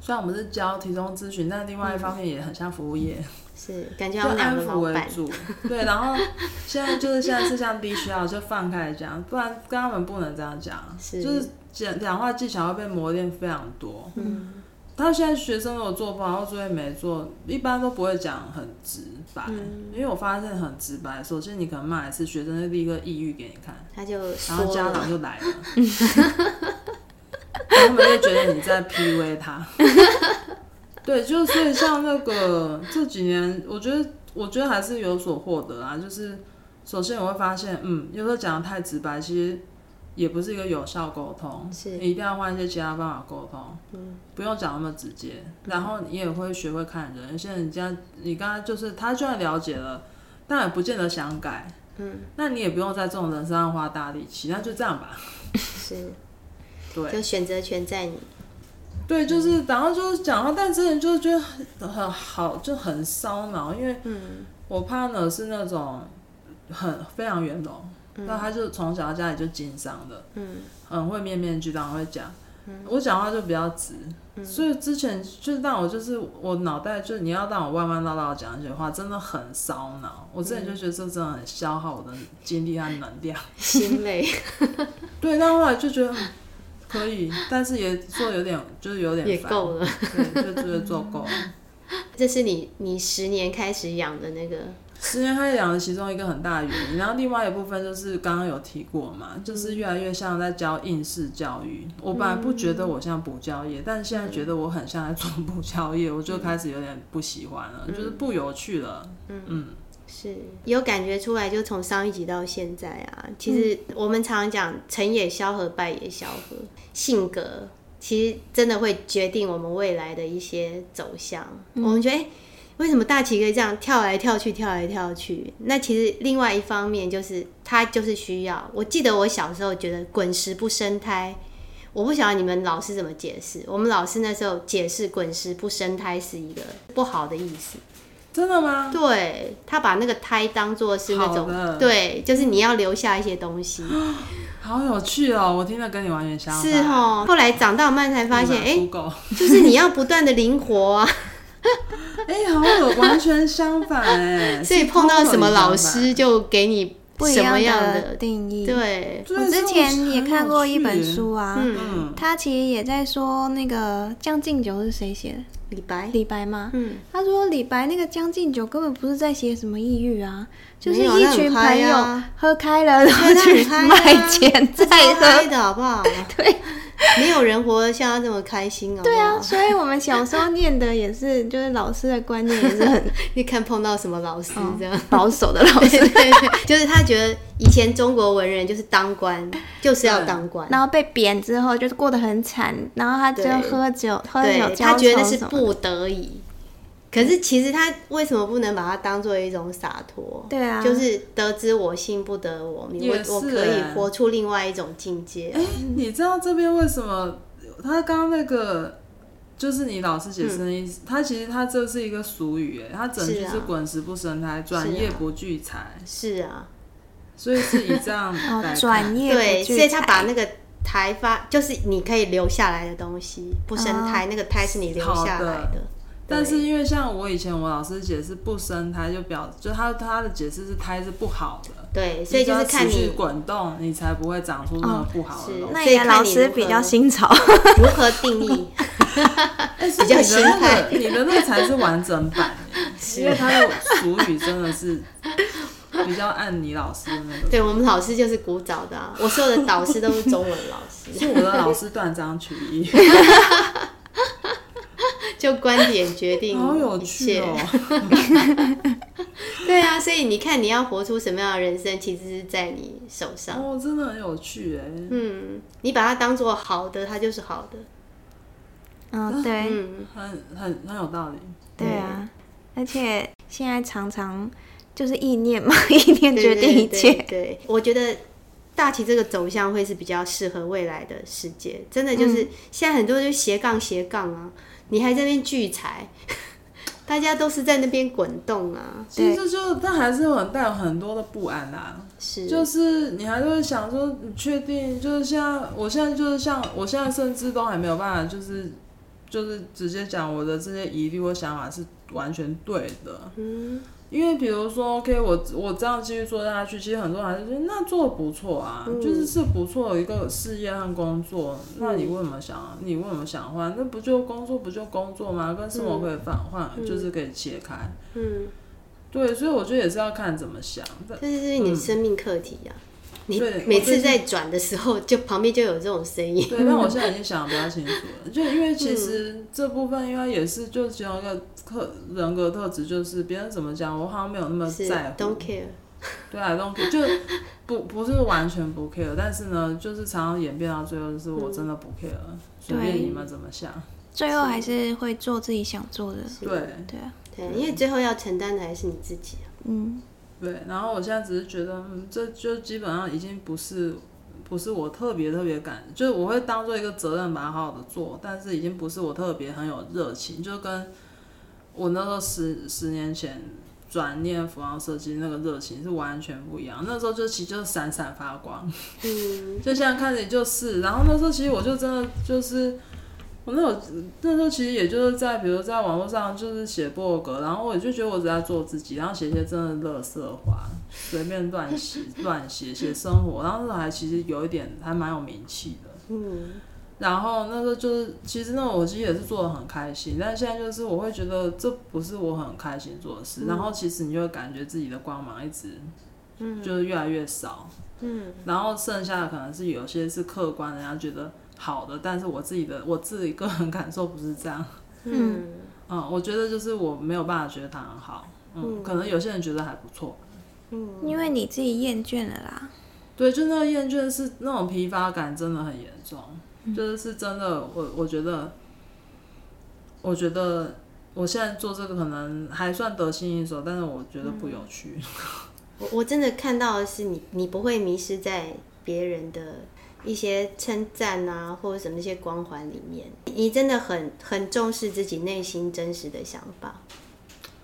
[SPEAKER 3] 虽然我们是教提供咨询，但另外一方面也很像服务业，
[SPEAKER 2] 是感觉要两
[SPEAKER 3] 安抚
[SPEAKER 2] 个老板，
[SPEAKER 3] 为主。对，然后现在就是现在是像必须要就放开讲，不然跟他们不能这样讲，
[SPEAKER 2] 是
[SPEAKER 3] 就是讲讲话技巧会被磨练非常多。嗯，他现在学生如果做不好或作业没做，一般都不会讲很直白，因为我发现很直白，首先你可能骂一次，学生就立刻抑郁给你看。
[SPEAKER 2] 他就
[SPEAKER 3] 然后家长就来了，他们就觉得你在 PUA 他。对，就所以像那个这几年，我觉得我觉得还是有所获得啊。就是首先我会发现，嗯，有时候讲的太直白，其实也不是一个有效沟通，
[SPEAKER 2] 是
[SPEAKER 3] 你一定要换一些其他办法沟通，嗯，不用讲那么直接。然后你也会学会看人，有些人家你刚刚就是他就算了解了，但也不见得想改，嗯，那你也不用在这种人身上花大力气，那就这样吧。
[SPEAKER 2] 是，
[SPEAKER 3] 对。
[SPEAKER 2] 就选择权在你，
[SPEAKER 3] 对，就是然后就是讲话，但真的就是觉得很很好，就很烧脑，因为我 partner 是那种很非常圆融，那、他就从小到家里就经商的，嗯，很会面面俱到，很会讲。我讲话就比较直，所以之前就是让我就是我脑袋就是你要让我弯弯绕绕讲一些话，真的很烧脑。我之前就觉得这真的很消耗我的精力和能量。
[SPEAKER 2] 心累。
[SPEAKER 3] 对，但后来就觉得嗯可以，但是也做有点就是有点烦
[SPEAKER 2] 也够了。
[SPEAKER 3] 对，就觉得做够了。
[SPEAKER 2] 这是你你十年开始养的那个，
[SPEAKER 3] 十年开始养的其中一个很大的原因，然后另外一部分就是刚刚有提过嘛，就是越来越像在教应试教育。我本来不觉得我像补教业，但是现在觉得我很像在做补教业，我就开始有点不喜欢了，就是不有趣了。嗯
[SPEAKER 2] 是有感觉出来，就从上一集到现在啊，其实我们常常讲成也萧何，败也萧何，性格其实真的会决定我们未来的一些走向。我们觉得，诶为什么大齐哥这样跳来跳去，跳来跳去？那其实另外一方面就是他就是需要。我记得我小时候觉得“滚石不生胎”，我不晓得你们老师怎么解释。我们老师那时候解释“滚石不生胎”是一个不好的意思。
[SPEAKER 3] 真的吗？
[SPEAKER 2] 对他把那个胎当做是那种对，就是你要留下一些东西，
[SPEAKER 3] 好有趣哦！我听了跟你完全相反。
[SPEAKER 2] 是哦。后来长大慢才发现，哎、就是你要不断的灵活啊，
[SPEAKER 3] 哎，好有完全相反哎。
[SPEAKER 2] 所以碰到什么老师就给你什么
[SPEAKER 1] 不一样
[SPEAKER 2] 样
[SPEAKER 1] 的定义。，
[SPEAKER 2] 对，
[SPEAKER 1] 我之前也看过一本书啊，
[SPEAKER 2] 嗯，
[SPEAKER 3] 嗯，
[SPEAKER 1] 他其实也在说那个《将进酒》是谁写的？
[SPEAKER 2] 李白，
[SPEAKER 1] 李白吗？
[SPEAKER 2] 嗯，
[SPEAKER 1] 他说李白那个《将进酒》根本不是在写什么抑郁啊，就是一群朋友
[SPEAKER 2] 啊
[SPEAKER 1] 喝开了，然后去卖钱再喝。
[SPEAKER 2] 的好不好？
[SPEAKER 1] 对
[SPEAKER 2] 没有人活得像他这么开心哦。
[SPEAKER 1] 对啊，所以我们小时候念的也是，就是老师的观念也是很
[SPEAKER 2] 你看碰到什么老师这样。
[SPEAKER 1] 保守的老师，
[SPEAKER 2] 对对对，就是他觉得以前中国文人就是当官，就是要当官，
[SPEAKER 1] 然后被贬之后就是过得很惨，然后他就
[SPEAKER 2] 对
[SPEAKER 1] 喝酒，喝酒
[SPEAKER 2] 他觉得是不得已。可是其实他为什么不能把它当做一种洒脱？
[SPEAKER 1] 对啊
[SPEAKER 2] 就是得之我幸，不得我命。我我可以
[SPEAKER 3] 欸
[SPEAKER 2] 活出另外一种境界。
[SPEAKER 3] 哎，你知道这边为什么他刚刚那个？就是你老师解释的意思，他其实他这是一个俗语，哎，他整句
[SPEAKER 2] 是啊
[SPEAKER 3] 是“滚石不生胎，转业不聚财”，
[SPEAKER 2] 是啊，
[SPEAKER 3] 所以是以这样
[SPEAKER 1] 哦转业
[SPEAKER 2] 对，所以他把那个台发，就是你可以留下来的东西，不生胎，那个胎是你留下来的。
[SPEAKER 3] 但是因为像我以前我老师解释不生胎，就表就他他的解释是胎是不好的，
[SPEAKER 2] 对，所以就是看
[SPEAKER 3] 你滚动，你才不会长出那么不好的
[SPEAKER 2] 是
[SPEAKER 3] 东西。
[SPEAKER 1] 那
[SPEAKER 2] 所以
[SPEAKER 1] 老师比较新潮，
[SPEAKER 2] 如何定义。
[SPEAKER 3] 哎，
[SPEAKER 2] 比较新态
[SPEAKER 3] 你的那个，你的那个才是完整版耶，因为他的俗语真的是比较按你老师的那个。
[SPEAKER 2] 对我们老师就是古早的、啊，我所有的导师都是中文老师，
[SPEAKER 3] 是我的老师断章取义，
[SPEAKER 2] 就观点决定
[SPEAKER 3] 好有
[SPEAKER 2] 一切。
[SPEAKER 3] 趣哦。
[SPEAKER 2] 对啊，所以你看，你要活出什么样的人生，其实是在你手上。
[SPEAKER 3] 哦，真的很有趣哎。
[SPEAKER 2] 嗯，你把它当做好的，它就是好的。
[SPEAKER 1] 嗯，对，
[SPEAKER 2] 嗯，
[SPEAKER 3] 很很很有道理。
[SPEAKER 1] 对啊，而且现在常常就是意念嘛，意念决定一
[SPEAKER 2] 对
[SPEAKER 1] 切。
[SPEAKER 2] 对对，我觉得大旗这个走向会是比较适合未来的世界。真的就是、
[SPEAKER 1] 嗯
[SPEAKER 2] 现在很多就斜杠斜杠啊，你还在那边聚财，大家都是在那边滚动啊。
[SPEAKER 3] 其实就但还是很带有很多的不安啦、
[SPEAKER 2] 是，
[SPEAKER 3] 就是你还是会想说，你确定？就是现在，我现在就是像我现在甚至都还没有办法，就是就是直接讲我的这些疑虑或想法是完全对的。
[SPEAKER 2] 嗯，
[SPEAKER 3] 因为比如说，OK，我我这样继续做下去，其实很多人还是觉得那做的不错啊，
[SPEAKER 2] 嗯
[SPEAKER 3] 就是是不错的一个事业和工作。那你为什么想？你为什么想换？那不就工作不就工作吗？跟生活可以换换，就是可以切开。
[SPEAKER 2] 嗯，
[SPEAKER 3] 对，所以我觉得也是要看怎么想。但
[SPEAKER 2] 这就是你的生命课题呀、你
[SPEAKER 3] 对
[SPEAKER 2] 每次在转的时候，就旁边就有这种声音。
[SPEAKER 3] 对，但我现在已经想的比较清楚了，就因为其实这部分应该也是就其中一个特人格特质，就是别人怎么讲，我好像没有那么在乎。
[SPEAKER 2] don't care。
[SPEAKER 3] 对啊 don't care，就不不是完全不 care，但是呢，就是常常演变到最后，就是我真的不 care，随、便
[SPEAKER 1] 对
[SPEAKER 3] 你们怎么想。
[SPEAKER 1] 最后还是会做自己想做的。
[SPEAKER 3] 对
[SPEAKER 1] 对啊，
[SPEAKER 2] 对，因为最后要承担的还是你自己啊。
[SPEAKER 1] 嗯，
[SPEAKER 3] 对，然后我现在只是觉得，嗯，这就基本上已经不是不是我特别特别感，就是我会当做一个责任把它好好的做，但是已经不是我特别很有热情，就跟我那时候十十年前转念服装设计那个热情是完全不一样。那时候就其实就是闪闪发光，
[SPEAKER 2] 嗯，
[SPEAKER 3] 就现在看着就是，然后那时候其实我就真的就是。我那有那时候其实也就是在，比如在网络上就是写博客，然后我就觉得我只在做自己，然后写一些真的乐色话，随便乱写乱写写生活，然后那时候还其实有一点还蛮有名气的。
[SPEAKER 2] 嗯，
[SPEAKER 3] 然后那时候就是，其实那我其实也是做的很开心，但现在就是我会觉得这不是我很开心做的事，然后其实你就会感觉自己的光芒一直，嗯。就是越来越少，
[SPEAKER 2] 嗯，
[SPEAKER 3] 然后剩下的可能是有些是客观人家觉得好的，但是我自己的我自己个人感受不是这样，
[SPEAKER 2] 嗯，
[SPEAKER 3] 嗯，我觉得就是我没有办法觉得它很好，嗯，可能有些人觉得还不错。嗯。
[SPEAKER 1] 因为你自己厌倦了啦。
[SPEAKER 3] 对，就那个厌倦是那种疲乏感真的很严重，就是是真的，我我觉得，我觉得我现在做这个可能还算得心应手，但是我觉得不有趣。
[SPEAKER 2] 我我真的看到的是你，你不会迷失在别人的一些称赞啊，或者什么一些光环里面。你真的很很重视自己内心真实的想法。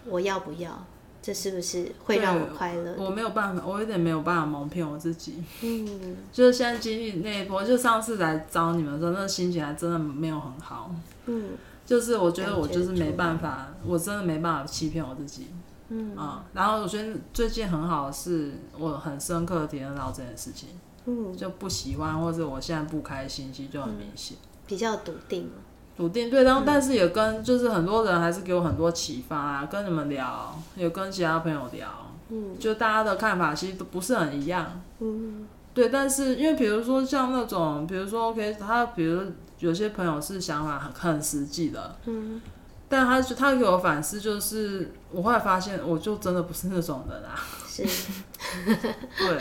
[SPEAKER 2] 我要不要？这是不是会让我快乐？
[SPEAKER 3] 我没有办法，我有点没有办法蒙骗我自己。
[SPEAKER 2] 嗯，
[SPEAKER 3] 就是现在经历那一波，就上次来找你们的时候，那心情还真的没有很好。
[SPEAKER 2] 嗯，
[SPEAKER 3] 就是我觉得我就是没办法，我真的没办法欺骗我自己。
[SPEAKER 2] 嗯
[SPEAKER 3] 啊，然后我觉得最近很好的是，我很深刻的体验到这件事情，
[SPEAKER 2] 嗯，
[SPEAKER 3] 就不喜欢或者我现在不开心，其实就很明显。
[SPEAKER 2] 比较笃定。
[SPEAKER 3] 笃定对，然后但是也跟就是很多人还是给我很多启发啊，跟你们聊，也跟其他朋友聊，
[SPEAKER 2] 嗯，
[SPEAKER 3] 就大家的看法其实都不是很一样。
[SPEAKER 2] 嗯，
[SPEAKER 3] 对，但是因为比如说像那种，比如说 OK，他比如有些朋友是想法很很实际的，
[SPEAKER 2] 嗯，
[SPEAKER 3] 但他他给我反思就是，我后来发现我就真的不是那种人啊。
[SPEAKER 2] 是，
[SPEAKER 3] 对，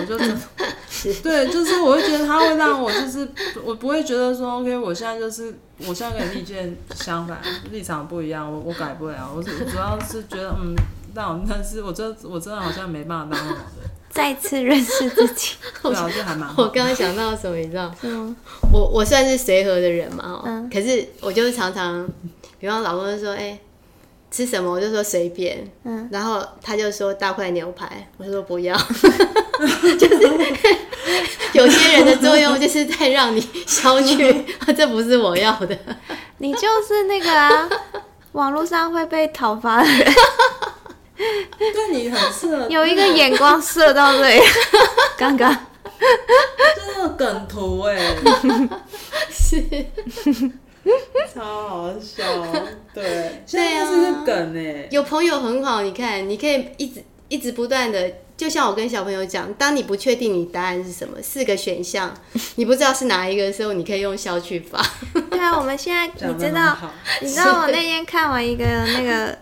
[SPEAKER 3] 我就真的 对，就是我会觉得他会让我就是我不会觉得说 OK，我现在就是我现在跟你意见相反，立场不一样，我我改不了。我是主要是觉得嗯，那我但是我真我真的好像没办法当那种人。
[SPEAKER 1] 再次认识自己，
[SPEAKER 3] 对啊，这还蛮好。
[SPEAKER 2] 我刚刚想到什么，你知道？
[SPEAKER 1] 嗯，
[SPEAKER 2] 我我算是随和的人嘛，哦，
[SPEAKER 1] 嗯。
[SPEAKER 2] 可是我就是常常，比方老公就说，哎、吃什么？我就说随便，
[SPEAKER 1] 嗯，
[SPEAKER 2] 然后他就说大块牛排，我就说不要，就是有些人的作用就是在让你消去，这不是我要的，
[SPEAKER 1] 你就是那个啊，网络上会被讨伐的人，
[SPEAKER 3] 对你很适合
[SPEAKER 1] 有一个眼光射到这里，刚刚
[SPEAKER 3] 就是那个梗图哎，
[SPEAKER 2] 是，
[SPEAKER 3] 超好笑。对，现
[SPEAKER 2] 对啊
[SPEAKER 3] 在是个梗哎。
[SPEAKER 2] 有朋友很好，你看，你可以一直一直不断的，就像我跟小朋友讲，当你不确定你答案是什么，四个选项，你不知道是哪一个的时候，你可以用消去法。
[SPEAKER 1] 对啊，我们现在你知道，你知道我那天看完一个那个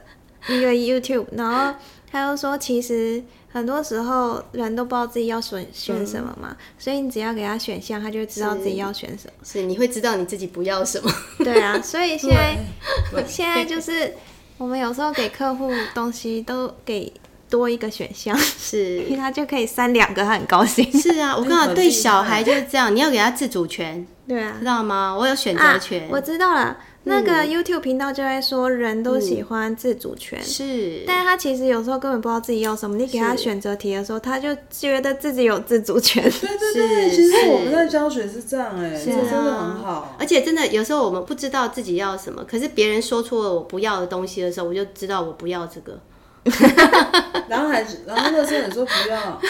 [SPEAKER 1] 一个 YouTube，然后他又说，其实很多时候人都不知道自己要选选什么嘛，所以你只要给他选项，他就会知道自己要选什么。
[SPEAKER 2] 是，你会知道你自己不要什么。
[SPEAKER 1] 对啊，所以现在 现在就是我们有时候给客户东西都给多一个选项，因为
[SPEAKER 2] 是
[SPEAKER 1] 他就可以删两个，他很高兴。
[SPEAKER 2] 是啊，我刚好 对小孩就是这样，你要给他自主权，
[SPEAKER 1] 对啊
[SPEAKER 2] 知，道吗？我有选择
[SPEAKER 1] 啊
[SPEAKER 2] 权。，
[SPEAKER 1] 我知道了。那个 YouTube 频道就会说，人都喜欢自主权，
[SPEAKER 2] 是，
[SPEAKER 1] 但是他其实有时候根本不知道自己要什么。你给他选择题的时候，他就觉得自己有自主权。
[SPEAKER 3] 对对对，其实我们在教学是这样哎，
[SPEAKER 2] 是
[SPEAKER 3] 这真的
[SPEAKER 2] 啊
[SPEAKER 3] 很好。
[SPEAKER 2] 而且真的有时候我们不知道自己要什么，可是别人说出了我不要的东西的时候，我就知道我不要这个。
[SPEAKER 3] 然后还，然后那时候你说不要，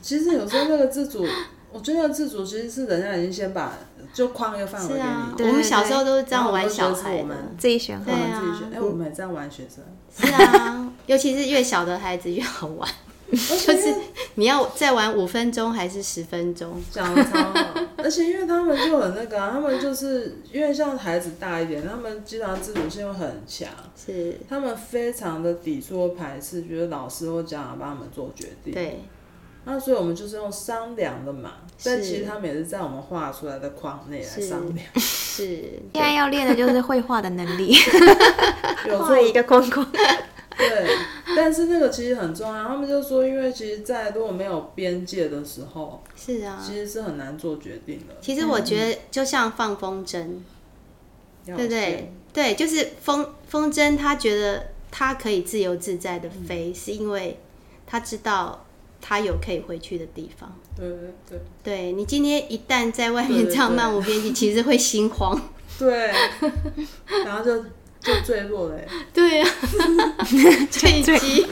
[SPEAKER 3] 其实有时候那个自主，我觉得自主其实是人家已经先把就框一个范围给
[SPEAKER 2] 是我们小时候都是这样玩小孩的。
[SPEAKER 3] 我们。
[SPEAKER 1] 自己选
[SPEAKER 3] 我
[SPEAKER 1] 好。
[SPEAKER 2] 对啊。
[SPEAKER 3] 们自己选，哎，我们也这样玩学生，
[SPEAKER 2] 是啊，尤其是越小的孩子越好玩，就是你要再玩五分钟还是十分钟？
[SPEAKER 3] 讲的超好，而且因为他们就很那个、啊，他们就是因为像孩子大一点，他们基本上自主性会很强，
[SPEAKER 2] 是，
[SPEAKER 3] 他们非常的抵触或排斥，觉得老师或家长帮他们做决定。
[SPEAKER 2] 对，
[SPEAKER 3] 那所以我们就是用商量的嘛，但
[SPEAKER 2] 是
[SPEAKER 3] 其实他们也是在我们画出来的框内来商量。
[SPEAKER 2] 是，
[SPEAKER 1] 现在要练的就是绘画的能力，
[SPEAKER 3] 有时候
[SPEAKER 1] 画一个框框。
[SPEAKER 3] 对，但是那个其实很重要。他们就说，因为其实，在如果没有边界的时候，
[SPEAKER 2] 是啊。
[SPEAKER 3] 其实是很难做决定的。
[SPEAKER 2] 其实我觉得就像放风筝，
[SPEAKER 3] 要
[SPEAKER 2] 对不对？对，就是风风筝，他觉得他可以自由自在的飞，是因为他知道他有可以回去的地方。
[SPEAKER 3] 对对对
[SPEAKER 2] 对你今天一旦在外面这样漫无边际，其实会心慌。
[SPEAKER 3] 对，然后就就坠落了欸。
[SPEAKER 2] 对啊，坠机。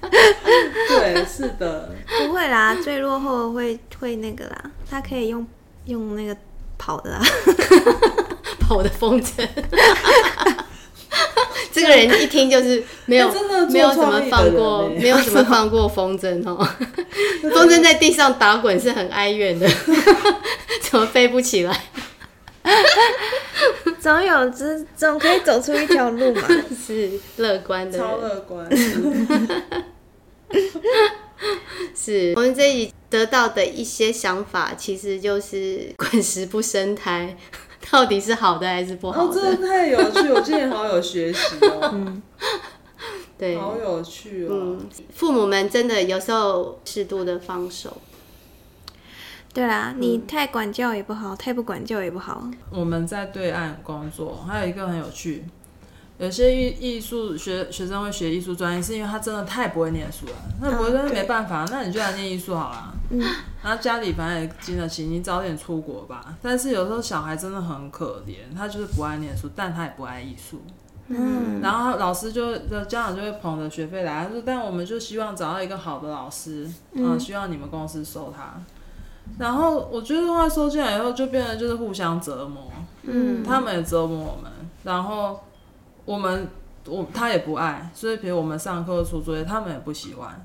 [SPEAKER 3] 对，是的，
[SPEAKER 1] 不会啦，坠落后会会那个啦，他可以用用那个跑的啊。
[SPEAKER 2] 跑的风筝。这个人一听就是没有、
[SPEAKER 3] 哎 真的
[SPEAKER 2] 没有怎么放过，没有怎么放过风筝哦。风筝在地上打滚是很哀怨的，怎么飞不起来？
[SPEAKER 1] 总有之总可以走出一条路嘛。
[SPEAKER 2] 是乐观的，
[SPEAKER 3] 超乐观。
[SPEAKER 2] 是我们这里得到的一些想法，其实就是滚石不生胎，到底是好的还是不好
[SPEAKER 3] 哦，
[SPEAKER 2] 的？
[SPEAKER 3] 真的太有趣，我今天好有学习哦，
[SPEAKER 2] 对，
[SPEAKER 3] 好有趣哦。
[SPEAKER 2] 嗯，父母们真的有时候适度的放手，
[SPEAKER 1] 对啊，你太管教也不好，太不管教也不好。
[SPEAKER 3] 我们在对岸工作，还有一个很有趣，有些艺艺术学学生会学艺术专业，是因为他真的太不会念书了。那不会，那没办法，那你就来念艺术好了。
[SPEAKER 1] 嗯，
[SPEAKER 3] 然后家里反正也经得起，你早点出国吧。但是有时候小孩真的很可怜，他就是不爱念书，但他也不爱艺术。
[SPEAKER 1] 嗯，
[SPEAKER 3] 然后老师就家长就会捧着学费来，他说：“但我们就希望找到一个好的老师，嗯，希望你们公司收他。”然后我觉得话收进来以后，就变得就是互相折磨，
[SPEAKER 1] 嗯
[SPEAKER 3] 他们也折磨我们，然后我们我他也不爱，所以比如我们上课出作业，他们也不喜欢，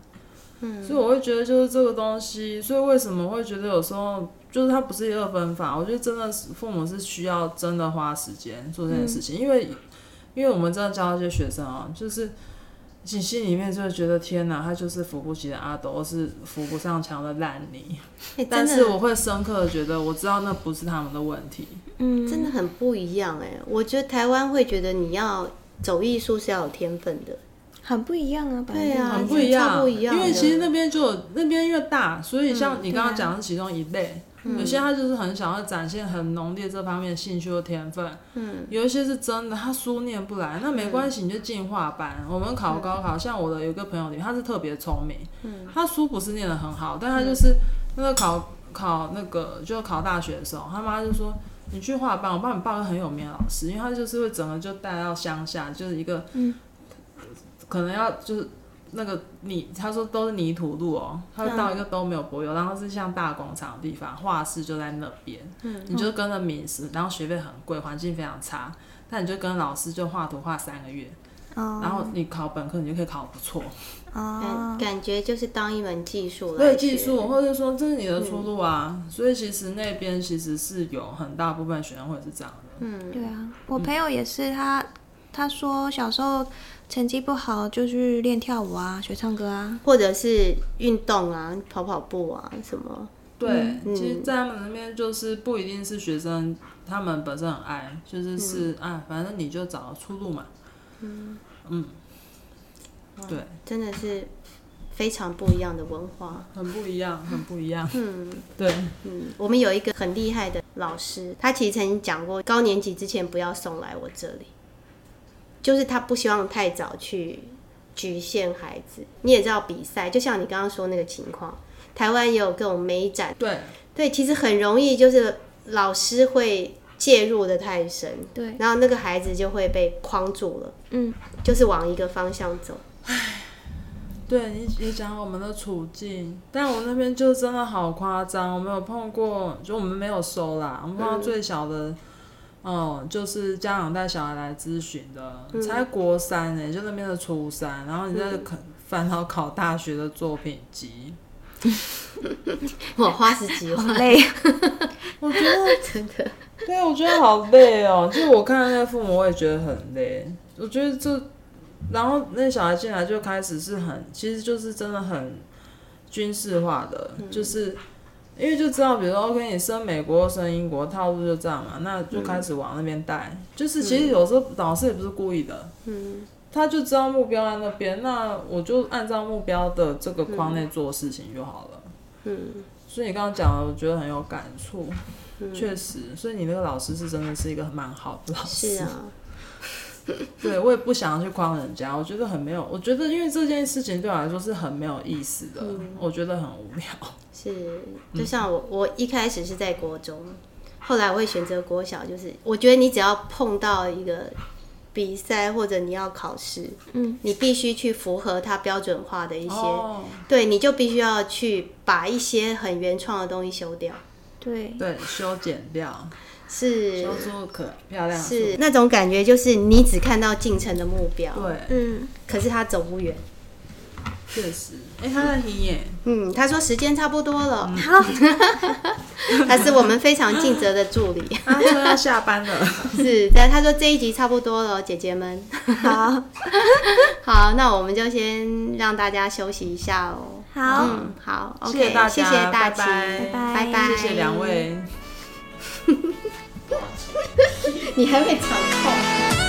[SPEAKER 3] 嗯，所以我会觉得就是这个东西，所以为什么会觉得有时候就是它不是一二分法，我觉得真的是父母是需要真的花时间做这件事情，因为因为我们真的教一些学生啊，就是你心里面就会觉得天哪，他就是扶不起的阿斗，或是扶不上墙的烂泥。
[SPEAKER 2] 哎
[SPEAKER 3] 但是我会深刻的觉得，我知道那不是他们的问题。
[SPEAKER 1] 嗯，
[SPEAKER 2] 真的很不一样哎。我觉得台湾会觉得你要走艺术是要有天分的，
[SPEAKER 1] 很不一样啊，
[SPEAKER 2] 对啊
[SPEAKER 3] 很不一样，
[SPEAKER 2] 不一样
[SPEAKER 3] 因为其实那边就有那边越大，所以像你刚刚讲的是其中一类。有些他就是很想要展现很浓烈这方面的兴趣和天分，嗯，有一些是真的，他书念不来，那没关系，你就进化班。我们考高考，像我的有一个朋友里，他是特别聪明，嗯，他书不是念得很好，但他就是那个考考那个就考大学的时候，他妈就说你去画班，我帮你报个很有名的老师，因为他就是会整个就带到乡下，就是一个，
[SPEAKER 1] 嗯。
[SPEAKER 3] 可能要就是那个泥，他说都是泥土路哦，他会到一个都没有柏油，然后是像大广场的地方，画室就在那边，嗯，你就跟着名师，然后学费很贵，环境非常差，但你就跟老师就画图画三个月，
[SPEAKER 1] 哦。
[SPEAKER 3] 然后你考本科你就可以考得不错，
[SPEAKER 1] 哦。
[SPEAKER 2] 感，感觉就是当一门技术来
[SPEAKER 3] 对技术，或者说这是你的出路啊，所以其实那边其实是有很大部分学生会是这样的，嗯。
[SPEAKER 1] 对啊，我朋友也是，他他说小时候成绩不好就去练跳舞啊，学唱歌啊。
[SPEAKER 2] 或者是运动啊，跑跑步啊什么。
[SPEAKER 3] 对，
[SPEAKER 2] 嗯
[SPEAKER 3] 其实，在他们那边就是不一定是学生，他们本身很爱，就是是啊，反正你就找出路嘛。嗯对，
[SPEAKER 2] 真的是非常不一样的文化。
[SPEAKER 3] 很不一样，很不一样。
[SPEAKER 2] 嗯
[SPEAKER 3] 对，
[SPEAKER 2] 嗯，我们有一个很厉害的老师，他其实曾经讲过，高年级之前不要送来我这里，就是他不希望太早去局限孩子。你也知道比赛，就像你刚刚说那个情况，台湾也有各种美展，
[SPEAKER 3] 对，
[SPEAKER 2] 对，其实很容易就是老师会介入的太深，
[SPEAKER 1] 对，
[SPEAKER 2] 然后那个孩子就会被框住了，
[SPEAKER 1] 嗯，
[SPEAKER 2] 就是往一个方向走。
[SPEAKER 3] 对你你讲我们的处境，但我那边就真的好夸张，我们有碰过，就我们没有收啦，我们碰到最小的，嗯，就是家长带小孩来咨询的，才国三呢、就那边的初三，然后你在考烦恼考大学的作品集，
[SPEAKER 2] 我花十几万，
[SPEAKER 1] 好累。
[SPEAKER 3] 我觉得
[SPEAKER 2] 真的，
[SPEAKER 3] 对，我觉得好累哦。就是我看那个父母，我也觉得很累。我觉得这，然后那小孩进来就开始是很，其实就是真的很军事化的，就是因为就知道，比如说 OK，你升美国、升英国套路就这样嘛，那就开始往那边带。就是其实有时候老师也不是故意的，
[SPEAKER 2] 嗯，
[SPEAKER 3] 他就知道目标在那边，那我就按照目标的这个框内做事情就好了。
[SPEAKER 2] 嗯，
[SPEAKER 3] 所以你刚刚讲的，我觉得很有感触，确、实。所以你那个老师是真的是一个蛮好的老师。
[SPEAKER 2] 是啊，
[SPEAKER 3] 对我也不想要去框人家，我觉得很没有，我觉得因为这件事情对我来说是很没有意思的，我觉得很无聊。
[SPEAKER 2] 是，就像我，我一开始是在国中，后来我会选择国小，就是我觉得你只要碰到一个比赛或者你要考试，
[SPEAKER 1] 嗯，
[SPEAKER 2] 你必须去符合它标准化的一些，
[SPEAKER 3] 哦，
[SPEAKER 2] 对，你就必须要去把一些很原创的东西修掉，
[SPEAKER 1] 对，
[SPEAKER 3] 对，修剪掉，
[SPEAKER 2] 是。
[SPEAKER 3] 修出可漂亮
[SPEAKER 2] 是那种感觉，就是你只看到进程的目标，
[SPEAKER 3] 对，
[SPEAKER 1] 嗯，
[SPEAKER 2] 可是他走不远，
[SPEAKER 3] 确实，哎、他在听耶，
[SPEAKER 2] 嗯，他说时间差不多了，
[SPEAKER 1] 好，
[SPEAKER 2] 他是我们非常尽责的助理。
[SPEAKER 3] 他说要下班了。
[SPEAKER 2] 是，但他说这一集差不多了，姐姐们。
[SPEAKER 1] 好，
[SPEAKER 2] 好，那我们就先让大家休息一下哦。
[SPEAKER 1] 好，
[SPEAKER 2] 嗯，好，OK，
[SPEAKER 3] 谢谢大家
[SPEAKER 2] 谢谢大家，
[SPEAKER 3] 拜
[SPEAKER 1] 拜。
[SPEAKER 2] 拜拜，
[SPEAKER 3] 谢谢两。位。
[SPEAKER 2] 你还会长痛。